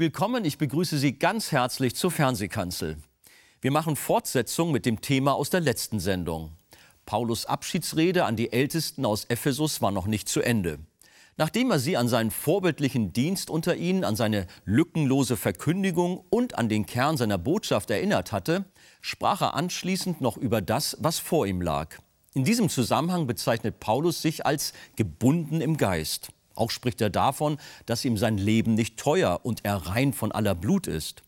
Willkommen, ich begrüße Sie ganz herzlich zur Fernsehkanzel. Wir machen Fortsetzung mit dem Thema aus der letzten Sendung. Paulus Abschiedsrede an die Ältesten aus Ephesus war noch nicht zu Ende. Nachdem er sie an seinen vorbildlichen Dienst unter ihnen, an seine lückenlose Verkündigung und an den Kern seiner Botschaft erinnert hatte, sprach er anschließend noch über das, was vor ihm lag. In diesem Zusammenhang bezeichnet Paulus sich als gebunden im Geist. Auch spricht er davon, dass ihm sein Leben nicht teuer und er rein von aller Blut ist.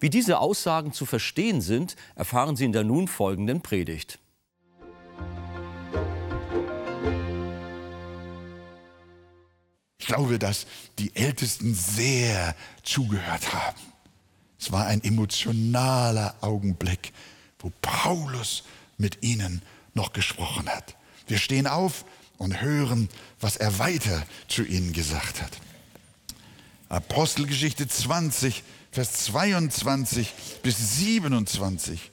Wie diese Aussagen zu verstehen sind, erfahren Sie in der nun folgenden Predigt. Ich glaube, dass die Ältesten sehr zugehört haben. Es war ein emotionaler Augenblick, wo Paulus mit ihnen noch gesprochen hat. Wir stehen auf und hören, was er weiter zu ihnen gesagt hat. Apostelgeschichte 20, Vers 22 bis 27.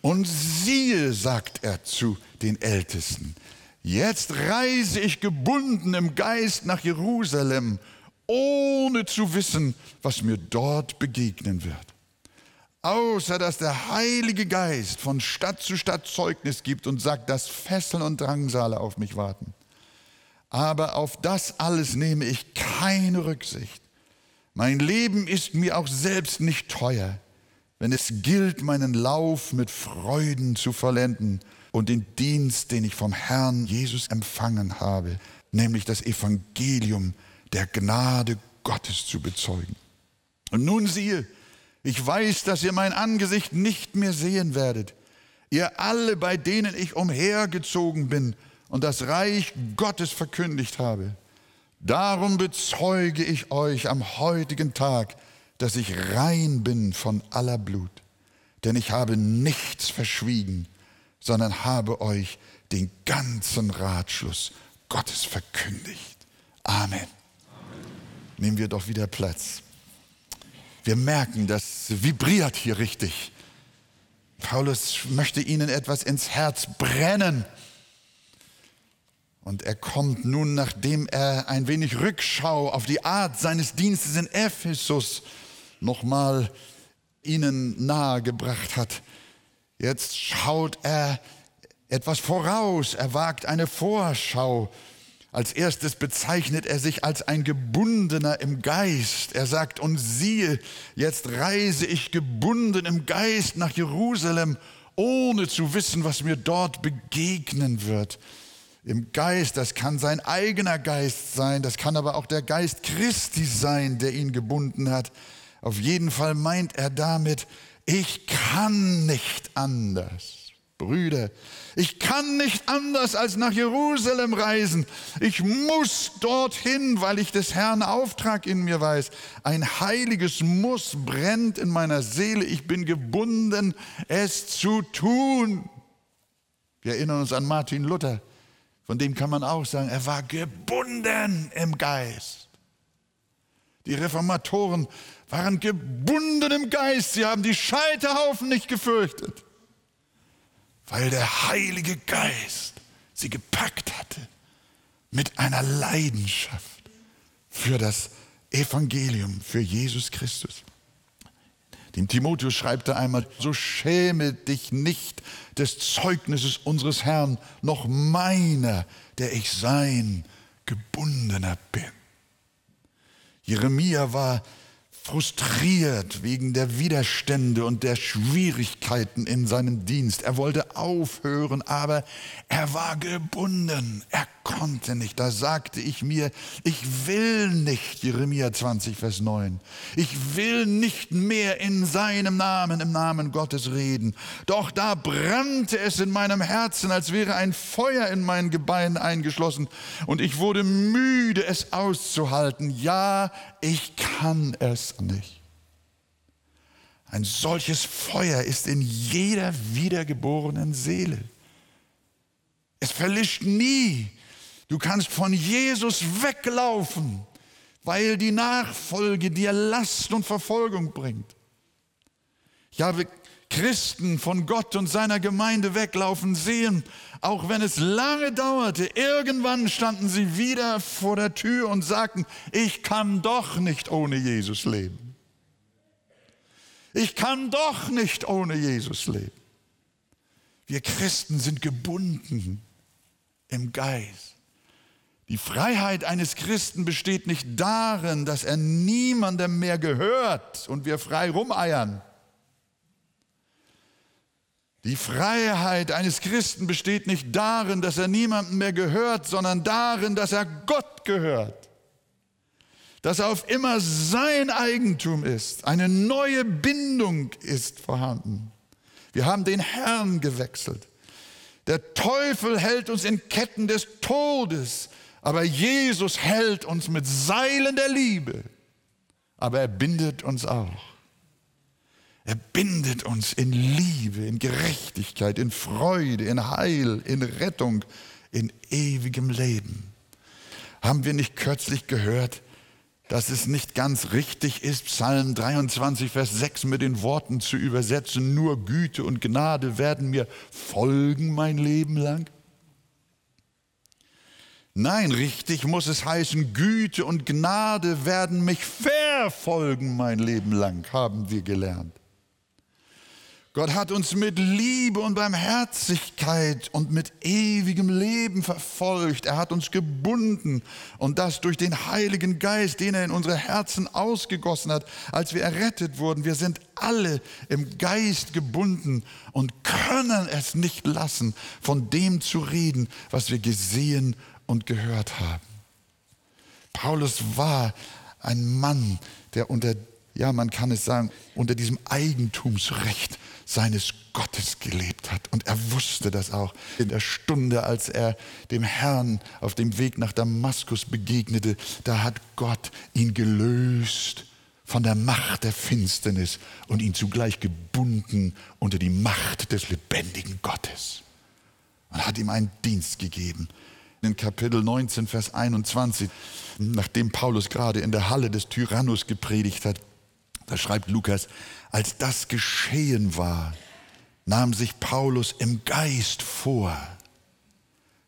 Und siehe, sagt er zu den Ältesten, jetzt reise ich gebunden im Geist nach Jerusalem, ohne zu wissen, was mir dort begegnen wird außer dass der Heilige Geist von Stadt zu Stadt Zeugnis gibt und sagt, dass Fesseln und Drangsale auf mich warten. Aber auf das alles nehme ich keine Rücksicht. Mein Leben ist mir auch selbst nicht teuer, wenn es gilt, meinen Lauf mit Freuden zu vollenden und den Dienst, den ich vom Herrn Jesus empfangen habe, nämlich das Evangelium der Gnade Gottes zu bezeugen. Und nun siehe, ich weiß, dass ihr mein Angesicht nicht mehr sehen werdet. Ihr alle, bei denen ich umhergezogen bin und das Reich Gottes verkündigt habe. Darum bezeuge ich euch am heutigen Tag, dass ich rein bin von aller Blut. Denn ich habe nichts verschwiegen, sondern habe euch den ganzen Ratschluss Gottes verkündigt. Amen. Amen. Nehmen wir doch wieder Platz wir merken, das vibriert hier richtig. Paulus möchte ihnen etwas ins Herz brennen. Und er kommt nun, nachdem er ein wenig Rückschau auf die Art seines Dienstes in Ephesus nochmal ihnen nahegebracht hat. Jetzt schaut er etwas voraus, er wagt eine Vorschau als erstes bezeichnet er sich als ein Gebundener im Geist. Er sagt, und siehe, jetzt reise ich gebunden im Geist nach Jerusalem, ohne zu wissen, was mir dort begegnen wird. Im Geist, das kann sein eigener Geist sein, das kann aber auch der Geist Christi sein, der ihn gebunden hat. Auf jeden Fall meint er damit, ich kann nicht anders. Brüder, ich kann nicht anders als nach Jerusalem reisen. Ich muss dorthin, weil ich des Herrn Auftrag in mir weiß. Ein heiliges Muss brennt in meiner Seele. Ich bin gebunden, es zu tun. Wir erinnern uns an Martin Luther. Von dem kann man auch sagen, er war gebunden im Geist. Die Reformatoren waren gebunden im Geist. Sie haben die Scheiterhaufen nicht gefürchtet weil der Heilige Geist sie gepackt hatte mit einer Leidenschaft für das Evangelium, für Jesus Christus. Dem Timotheus schreibt er einmal, so schäme dich nicht des Zeugnisses unseres Herrn, noch meiner, der ich sein gebundener bin. Jeremia war frustriert wegen der Widerstände und der Schwierigkeiten in seinem Dienst. Er wollte aufhören, aber er war gebunden. Er konnte nicht. Da sagte ich mir, ich will nicht, Jeremia 20, Vers 9, ich will nicht mehr in seinem Namen, im Namen Gottes reden. Doch da brannte es in meinem Herzen, als wäre ein Feuer in meinen Gebeinen eingeschlossen und ich wurde müde, es auszuhalten. Ja, ich kann es nicht. Ein solches Feuer ist in jeder wiedergeborenen Seele. Es verlischt nie. Du kannst von Jesus weglaufen, weil die Nachfolge dir Last und Verfolgung bringt. Ich habe Christen von Gott und seiner Gemeinde weglaufen sehen, auch wenn es lange dauerte. Irgendwann standen sie wieder vor der Tür und sagten, ich kann doch nicht ohne Jesus leben. Ich kann doch nicht ohne Jesus leben. Wir Christen sind gebunden im Geist. Die Freiheit eines Christen besteht nicht darin, dass er niemandem mehr gehört und wir frei rumeiern. Die Freiheit eines Christen besteht nicht darin, dass er niemandem mehr gehört, sondern darin, dass er Gott gehört. Dass er auf immer sein Eigentum ist. Eine neue Bindung ist vorhanden. Wir haben den Herrn gewechselt. Der Teufel hält uns in Ketten des Todes, aber Jesus hält uns mit Seilen der Liebe. Aber er bindet uns auch. Er bindet uns in Liebe, in Gerechtigkeit, in Freude, in Heil, in Rettung, in ewigem Leben. Haben wir nicht kürzlich gehört, dass es nicht ganz richtig ist, Psalm 23, Vers 6 mit den Worten zu übersetzen, nur Güte und Gnade werden mir folgen mein Leben lang? Nein, richtig muss es heißen, Güte und Gnade werden mich verfolgen mein Leben lang, haben wir gelernt. Gott hat uns mit Liebe und Barmherzigkeit und mit ewigem Leben verfolgt. Er hat uns gebunden und das durch den Heiligen Geist, den er in unsere Herzen ausgegossen hat, als wir errettet wurden. Wir sind alle im Geist gebunden und können es nicht lassen, von dem zu reden, was wir gesehen und gehört haben. Paulus war ein Mann, der unter ja, man kann es sagen, unter diesem Eigentumsrecht seines Gottes gelebt hat. Und er wusste das auch in der Stunde, als er dem Herrn auf dem Weg nach Damaskus begegnete. Da hat Gott ihn gelöst von der Macht der Finsternis und ihn zugleich gebunden unter die Macht des lebendigen Gottes. Und hat ihm einen Dienst gegeben. In Kapitel 19, Vers 21, nachdem Paulus gerade in der Halle des Tyrannus gepredigt hat, da schreibt Lukas, als das geschehen war, nahm sich Paulus im Geist vor,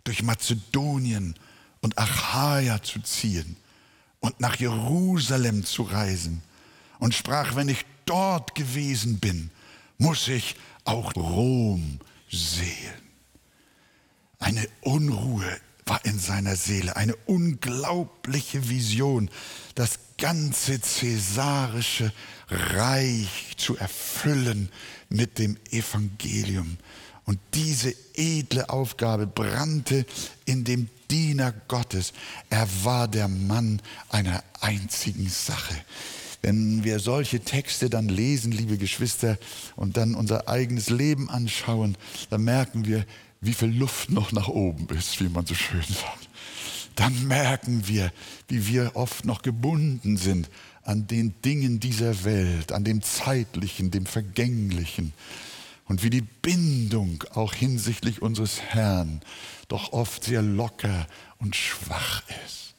durch Mazedonien und Achaia zu ziehen und nach Jerusalem zu reisen und sprach, wenn ich dort gewesen bin, muss ich auch Rom sehen. Eine Unruhe war in seiner Seele, eine unglaubliche Vision, das ganze cäsarische Reich zu erfüllen mit dem Evangelium. Und diese edle Aufgabe brannte in dem Diener Gottes. Er war der Mann einer einzigen Sache. Wenn wir solche Texte dann lesen, liebe Geschwister, und dann unser eigenes Leben anschauen, dann merken wir, wie viel Luft noch nach oben ist, wie man so schön sagt. Dann merken wir, wie wir oft noch gebunden sind an den Dingen dieser Welt, an dem Zeitlichen, dem Vergänglichen und wie die Bindung auch hinsichtlich unseres Herrn doch oft sehr locker und schwach ist.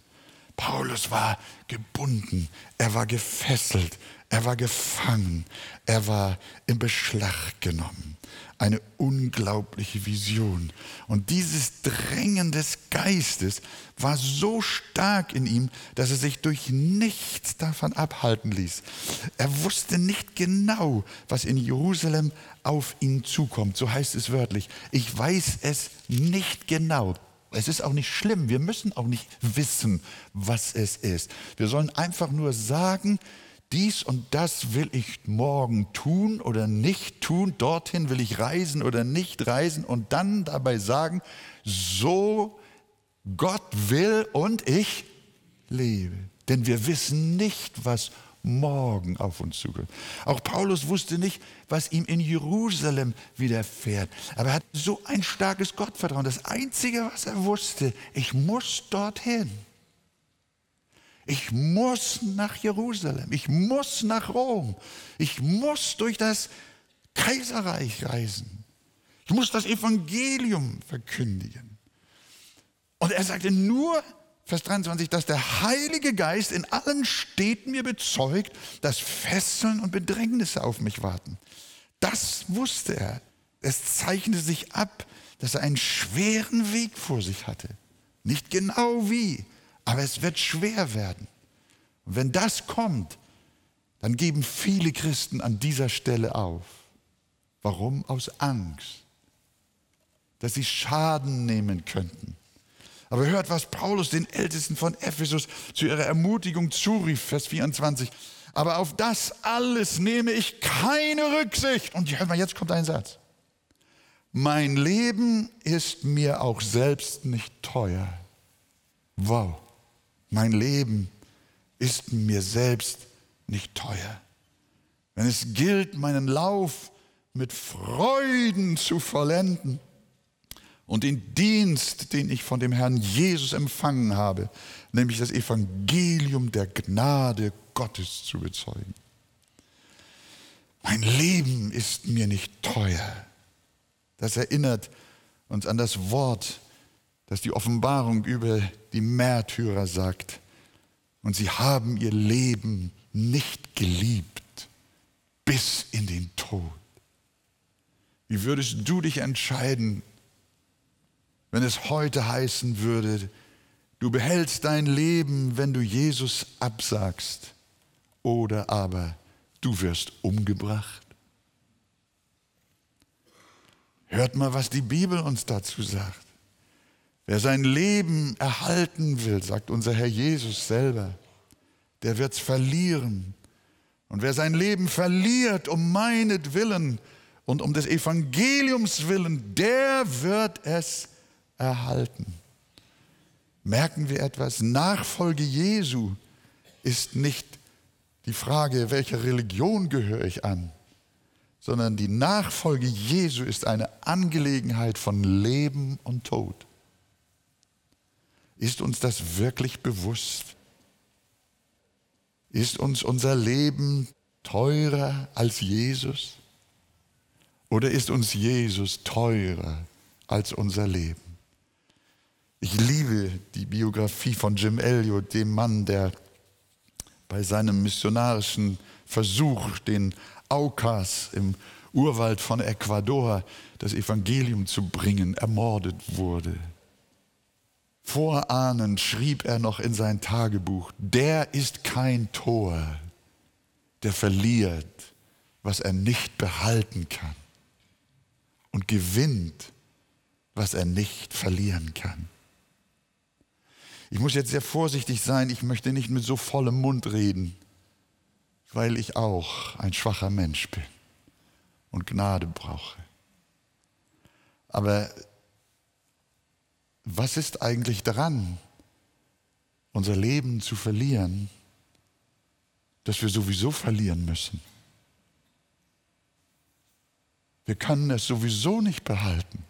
Paulus war gebunden, er war gefesselt, er war gefangen, er war im Beschlag genommen eine unglaubliche Vision. Und dieses Drängen des Geistes war so stark in ihm, dass er sich durch nichts davon abhalten ließ. Er wusste nicht genau, was in Jerusalem auf ihn zukommt. So heißt es wörtlich. Ich weiß es nicht genau. Es ist auch nicht schlimm. Wir müssen auch nicht wissen, was es ist. Wir sollen einfach nur sagen, dies und das will ich morgen tun oder nicht tun, dorthin will ich reisen oder nicht reisen und dann dabei sagen, so Gott will und ich lebe. Denn wir wissen nicht, was morgen auf uns zukommt. Auch Paulus wusste nicht, was ihm in Jerusalem widerfährt. Aber er hat so ein starkes Gottvertrauen. Das Einzige, was er wusste, ich muss dorthin. Ich muss nach Jerusalem, ich muss nach Rom, ich muss durch das Kaiserreich reisen, ich muss das Evangelium verkündigen. Und er sagte nur, Vers 23, dass der Heilige Geist in allen Städten mir bezeugt, dass Fesseln und Bedrängnisse auf mich warten. Das wusste er. Es zeichnete sich ab, dass er einen schweren Weg vor sich hatte. Nicht genau wie, aber es wird schwer werden. Und wenn das kommt, dann geben viele Christen an dieser Stelle auf. Warum? Aus Angst, dass sie Schaden nehmen könnten. Aber hört, was Paulus den Ältesten von Ephesus zu ihrer Ermutigung zurief, Vers 24. Aber auf das alles nehme ich keine Rücksicht. Und hört mal, jetzt kommt ein Satz. Mein Leben ist mir auch selbst nicht teuer. Wow, mein Leben ist mir selbst nicht teuer. Wenn es gilt, meinen Lauf mit Freuden zu vollenden und den Dienst, den ich von dem Herrn Jesus empfangen habe, nämlich das Evangelium der Gnade Gottes zu bezeugen. Mein Leben ist mir nicht teuer. Das erinnert uns an das Wort, das die Offenbarung über die Märtyrer sagt. Und sie haben ihr Leben nicht geliebt bis in den Tod. Wie würdest du dich entscheiden, wenn es heute heißen würde, du behältst dein Leben, wenn du Jesus absagst, oder aber du wirst umgebracht? Hört mal, was die Bibel uns dazu sagt. Wer sein Leben erhalten will, sagt unser Herr Jesus selber, der wird es verlieren. Und wer sein Leben verliert um meinetwillen und um des Evangeliums willen, der wird es erhalten. Merken wir etwas? Nachfolge Jesu ist nicht die Frage, welcher Religion gehöre ich an, sondern die Nachfolge Jesu ist eine Angelegenheit von Leben und Tod. Ist uns das wirklich bewusst? Ist uns unser Leben teurer als Jesus? Oder ist uns Jesus teurer als unser Leben? Ich liebe die Biografie von Jim Elliot, dem Mann, der bei seinem missionarischen Versuch, den Aukas im Urwald von Ecuador das Evangelium zu bringen, ermordet wurde. Vorahnend schrieb er noch in sein Tagebuch, der ist kein Tor, der verliert, was er nicht behalten kann und gewinnt, was er nicht verlieren kann. Ich muss jetzt sehr vorsichtig sein, ich möchte nicht mit so vollem Mund reden, weil ich auch ein schwacher Mensch bin und Gnade brauche. Aber was ist eigentlich daran, unser Leben zu verlieren, das wir sowieso verlieren müssen? Wir können es sowieso nicht behalten.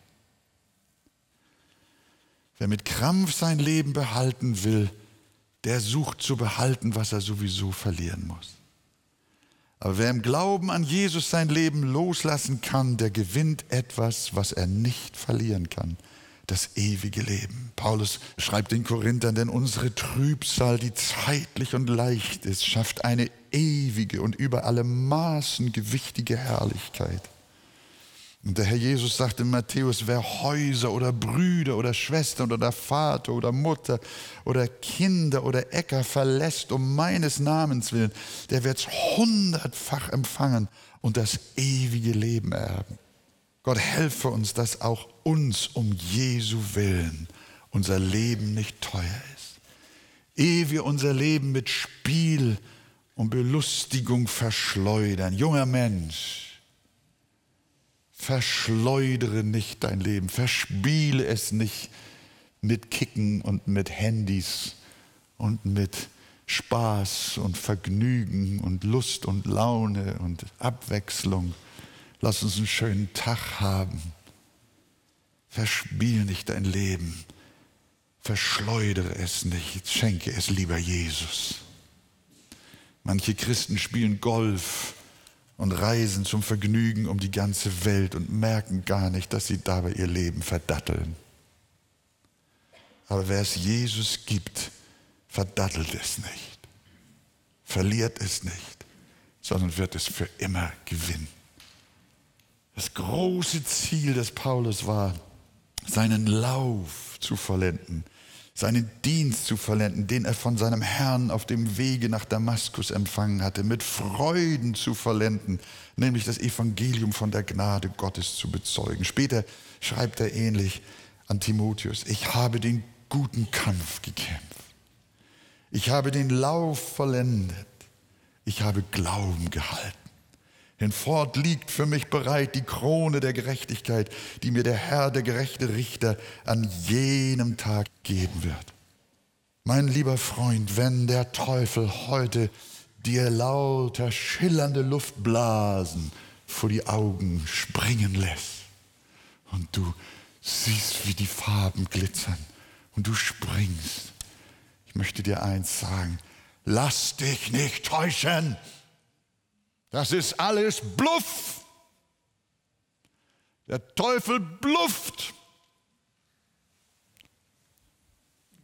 Wer mit Krampf sein Leben behalten will, der sucht zu behalten, was er sowieso verlieren muss. Aber wer im Glauben an Jesus sein Leben loslassen kann, der gewinnt etwas, was er nicht verlieren kann das ewige Leben. Paulus schreibt den Korinthern, denn unsere Trübsal, die zeitlich und leicht ist, schafft eine ewige und über alle Maßen gewichtige Herrlichkeit. Und der Herr Jesus sagt in Matthäus, wer Häuser oder Brüder oder Schwestern oder Vater oder Mutter oder Kinder oder Äcker verlässt um meines Namens willen, der wird es hundertfach empfangen und das ewige Leben erben. Gott helfe uns, dass auch uns um Jesu willen unser Leben nicht teuer ist. Ehe wir unser Leben mit Spiel und Belustigung verschleudern. Junger Mensch, verschleudere nicht dein Leben, verspiele es nicht mit Kicken und mit Handys und mit Spaß und Vergnügen und Lust und Laune und Abwechslung Lass uns einen schönen Tag haben. Verspiel nicht dein Leben. Verschleudere es nicht. Schenke es lieber Jesus. Manche Christen spielen Golf und reisen zum Vergnügen um die ganze Welt und merken gar nicht, dass sie dabei ihr Leben verdatteln. Aber wer es Jesus gibt, verdattelt es nicht, verliert es nicht, sondern wird es für immer gewinnen. Das große Ziel des Paulus war, seinen Lauf zu vollenden. seinen Dienst zu verlenden, den er von seinem Herrn auf dem Wege nach Damaskus empfangen hatte, mit Freuden zu verlenden, nämlich das Evangelium von der Gnade Gottes zu bezeugen. Später schreibt er ähnlich an Timotheus, ich habe den guten Kampf gekämpft, ich habe den Lauf vollendet, ich habe Glauben gehalten. Hinfort liegt für mich bereit die Krone der Gerechtigkeit, die mir der Herr, der gerechte Richter, an jenem Tag geben wird. Mein lieber Freund, wenn der Teufel heute dir lauter schillernde Luftblasen vor die Augen springen lässt und du siehst, wie die Farben glitzern und du springst, ich möchte dir eins sagen, lass dich nicht täuschen. Das ist alles Bluff. Der Teufel blufft.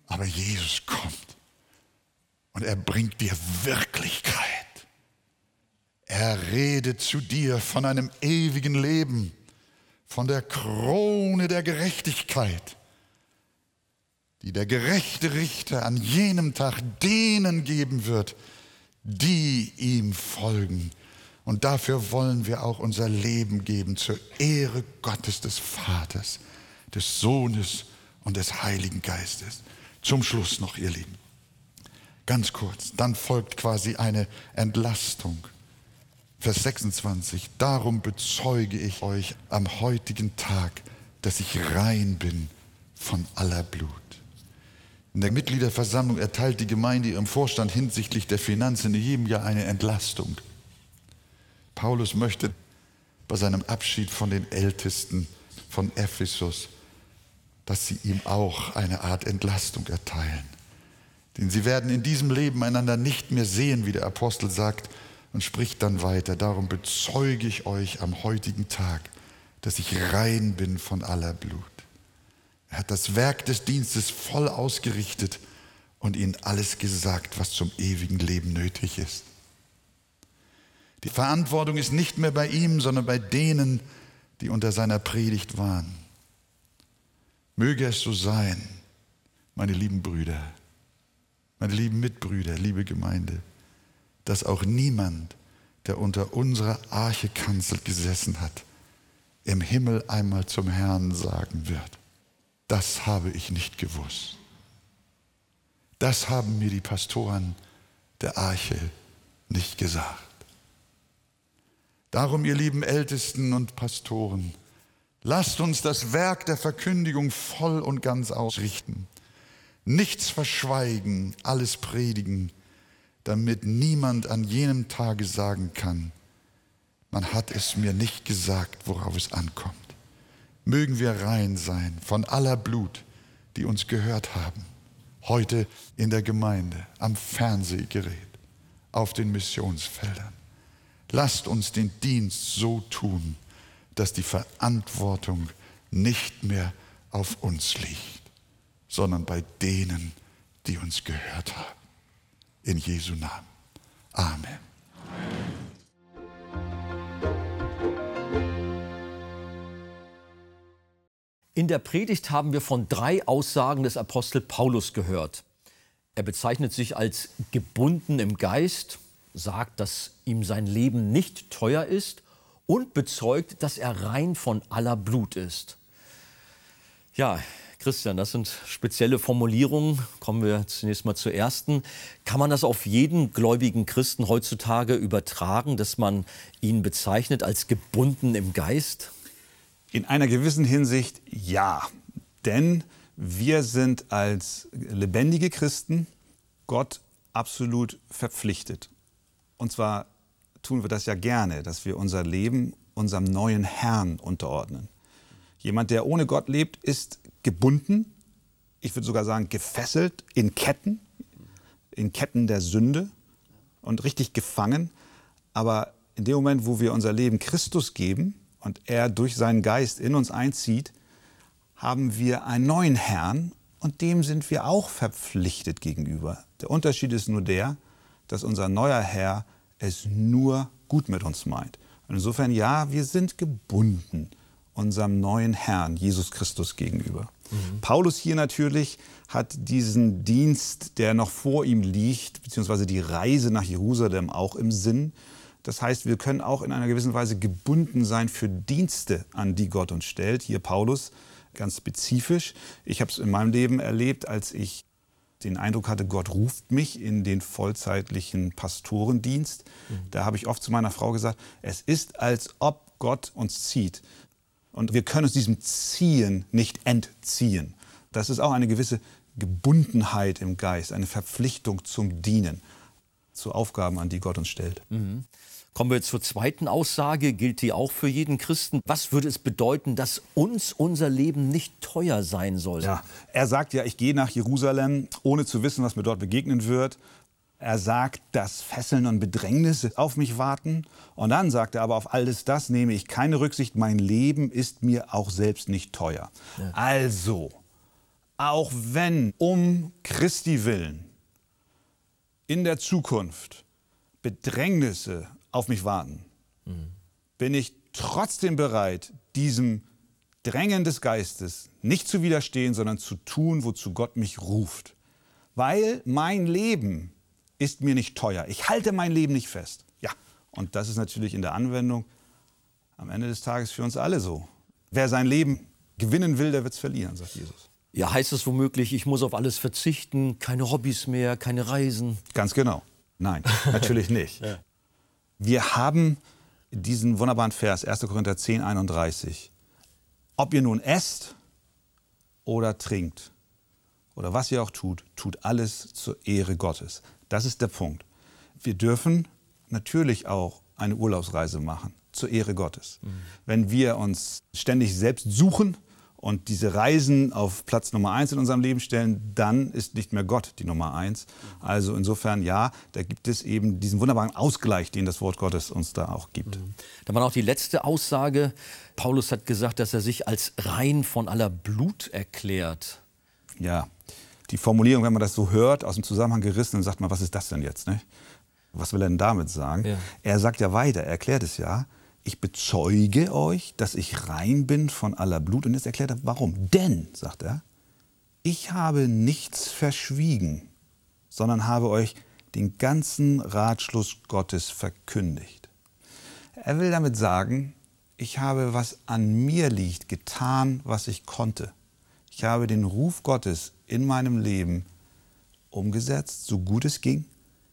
Aber Jesus kommt und er bringt dir Wirklichkeit. Er redet zu dir von einem ewigen Leben, von der Krone der Gerechtigkeit, die der gerechte Richter an jenem Tag denen geben wird, die ihm folgen und dafür wollen wir auch unser Leben geben zur Ehre Gottes des Vaters, des Sohnes und des Heiligen Geistes. Zum Schluss noch, ihr Lieben. Ganz kurz, dann folgt quasi eine Entlastung. Vers 26, darum bezeuge ich euch am heutigen Tag, dass ich rein bin von aller Blut. In der Mitgliederversammlung erteilt die Gemeinde ihrem Vorstand hinsichtlich der Finanzen in jedem Jahr eine Entlastung. Paulus möchte bei seinem Abschied von den Ältesten von Ephesus, dass sie ihm auch eine Art Entlastung erteilen. Denn sie werden in diesem Leben einander nicht mehr sehen, wie der Apostel sagt, und spricht dann weiter. Darum bezeuge ich euch am heutigen Tag, dass ich rein bin von aller Blut. Er hat das Werk des Dienstes voll ausgerichtet und ihnen alles gesagt, was zum ewigen Leben nötig ist. Die Verantwortung ist nicht mehr bei ihm, sondern bei denen, die unter seiner Predigt waren. Möge es so sein, meine lieben Brüder, meine lieben Mitbrüder, liebe Gemeinde, dass auch niemand, der unter unserer Archekanzel gesessen hat, im Himmel einmal zum Herrn sagen wird, das habe ich nicht gewusst. Das haben mir die Pastoren der Arche nicht gesagt. Darum, ihr lieben Ältesten und Pastoren, lasst uns das Werk der Verkündigung voll und ganz ausrichten. Nichts verschweigen, alles predigen, damit niemand an jenem Tage sagen kann, man hat es mir nicht gesagt, worauf es ankommt. Mögen wir rein sein von aller Blut, die uns gehört haben, heute in der Gemeinde, am Fernsehgerät, auf den Missionsfeldern. Lasst uns den Dienst so tun, dass die Verantwortung nicht mehr auf uns liegt, sondern bei denen, die uns gehört haben. In Jesu Namen. Amen. In der Predigt haben wir von drei Aussagen des Apostel Paulus gehört. Er bezeichnet sich als gebunden im Geist, sagt, dass ihm sein Leben nicht teuer ist und bezeugt, dass er rein von aller Blut ist. Ja, Christian, das sind spezielle Formulierungen. Kommen wir zunächst mal zur ersten. Kann man das auf jeden gläubigen Christen heutzutage übertragen, dass man ihn bezeichnet als gebunden im Geist? In einer gewissen Hinsicht ja. Denn wir sind als lebendige Christen Gott absolut verpflichtet. Und zwar tun wir das ja gerne, dass wir unser Leben unserem neuen Herrn unterordnen. Jemand, der ohne Gott lebt, ist gebunden, ich würde sogar sagen gefesselt, in Ketten, in Ketten der Sünde und richtig gefangen. Aber in dem Moment, wo wir unser Leben Christus geben und er durch seinen Geist in uns einzieht, haben wir einen neuen Herrn und dem sind wir auch verpflichtet gegenüber. Der Unterschied ist nur der, dass unser neuer Herr es nur gut mit uns meint. Und insofern, ja, wir sind gebunden unserem neuen Herrn, Jesus Christus, gegenüber. Mhm. Paulus hier natürlich hat diesen Dienst, der noch vor ihm liegt, beziehungsweise die Reise nach Jerusalem auch im Sinn. Das heißt, wir können auch in einer gewissen Weise gebunden sein für Dienste, an die Gott uns stellt. Hier Paulus ganz spezifisch. Ich habe es in meinem Leben erlebt, als ich den Eindruck hatte, Gott ruft mich in den vollzeitlichen Pastorendienst. Mhm. Da habe ich oft zu meiner Frau gesagt, es ist, als ob Gott uns zieht. Und wir können uns diesem Ziehen nicht entziehen. Das ist auch eine gewisse Gebundenheit im Geist, eine Verpflichtung zum Dienen, zu Aufgaben, an die Gott uns stellt. Mhm. Kommen wir zur zweiten Aussage, gilt die auch für jeden Christen. Was würde es bedeuten, dass uns unser Leben nicht teuer sein soll? Ja, er sagt ja, ich gehe nach Jerusalem, ohne zu wissen, was mir dort begegnen wird. Er sagt, dass Fesseln und Bedrängnisse auf mich warten. Und dann sagt er aber, auf alles das nehme ich keine Rücksicht. Mein Leben ist mir auch selbst nicht teuer. Ja. Also, auch wenn um Christi willen in der Zukunft Bedrängnisse auf mich warten, mhm. bin ich trotzdem bereit, diesem Drängen des Geistes nicht zu widerstehen, sondern zu tun, wozu Gott mich ruft. Weil mein Leben ist mir nicht teuer. Ich halte mein Leben nicht fest. Ja, und das ist natürlich in der Anwendung am Ende des Tages für uns alle so. Wer sein Leben gewinnen will, der wird es verlieren, sagt Jesus. Ja, heißt es womöglich, ich muss auf alles verzichten, keine Hobbys mehr, keine Reisen? Ganz genau. Nein, natürlich nicht. ja. Wir haben diesen wunderbaren Vers, 1. Korinther 10, 31. Ob ihr nun esst oder trinkt oder was ihr auch tut, tut alles zur Ehre Gottes. Das ist der Punkt. Wir dürfen natürlich auch eine Urlaubsreise machen zur Ehre Gottes. Mhm. Wenn wir uns ständig selbst suchen, und diese Reisen auf Platz Nummer eins in unserem Leben stellen, dann ist nicht mehr Gott die Nummer eins. Also insofern ja, da gibt es eben diesen wunderbaren Ausgleich, den das Wort Gottes uns da auch gibt. Mhm. Da war noch die letzte Aussage. Paulus hat gesagt, dass er sich als rein von aller Blut erklärt. Ja, die Formulierung, wenn man das so hört, aus dem Zusammenhang gerissen, dann sagt man, was ist das denn jetzt? Ne? Was will er denn damit sagen? Ja. Er sagt ja weiter, er erklärt es ja ich bezeuge euch, dass ich rein bin von aller Blut. Und jetzt erklärt er, warum. Denn, sagt er, ich habe nichts verschwiegen, sondern habe euch den ganzen Ratschluss Gottes verkündigt. Er will damit sagen, ich habe, was an mir liegt, getan, was ich konnte. Ich habe den Ruf Gottes in meinem Leben umgesetzt, so gut es ging.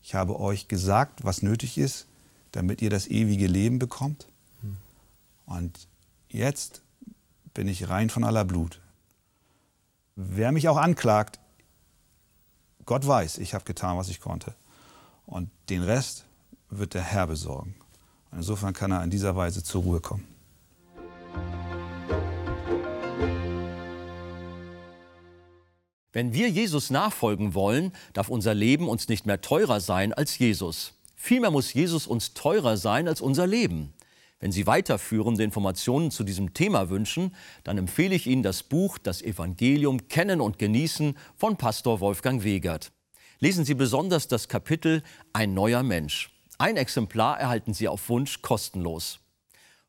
Ich habe euch gesagt, was nötig ist, damit ihr das ewige Leben bekommt. Und jetzt bin ich rein von aller Blut. Wer mich auch anklagt, Gott weiß, ich habe getan, was ich konnte. Und den Rest wird der Herr besorgen. Und insofern kann er in dieser Weise zur Ruhe kommen. Wenn wir Jesus nachfolgen wollen, darf unser Leben uns nicht mehr teurer sein als Jesus. Vielmehr muss Jesus uns teurer sein als unser Leben. Wenn Sie weiterführende Informationen zu diesem Thema wünschen, dann empfehle ich Ihnen das Buch Das Evangelium Kennen und Genießen von Pastor Wolfgang Wegert. Lesen Sie besonders das Kapitel Ein neuer Mensch. Ein Exemplar erhalten Sie auf Wunsch kostenlos.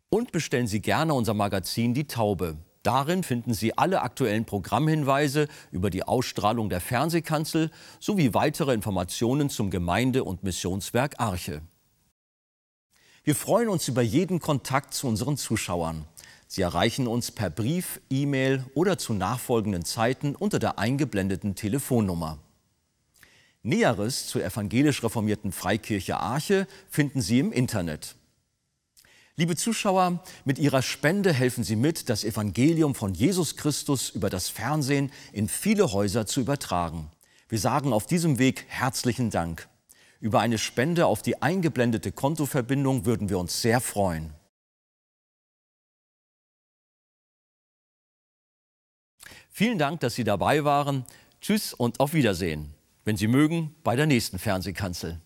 Und bestellen Sie gerne unser Magazin Die Taube. Darin finden Sie alle aktuellen Programmhinweise über die Ausstrahlung der Fernsehkanzel sowie weitere Informationen zum Gemeinde- und Missionswerk Arche. Wir freuen uns über jeden Kontakt zu unseren Zuschauern. Sie erreichen uns per Brief, E-Mail oder zu nachfolgenden Zeiten unter der eingeblendeten Telefonnummer. Näheres zur evangelisch reformierten Freikirche Arche finden Sie im Internet. Liebe Zuschauer, mit Ihrer Spende helfen Sie mit, das Evangelium von Jesus Christus über das Fernsehen in viele Häuser zu übertragen. Wir sagen auf diesem Weg herzlichen Dank. Über eine Spende auf die eingeblendete Kontoverbindung würden wir uns sehr freuen. Vielen Dank, dass Sie dabei waren. Tschüss und auf Wiedersehen. Wenn Sie mögen, bei der nächsten Fernsehkanzel.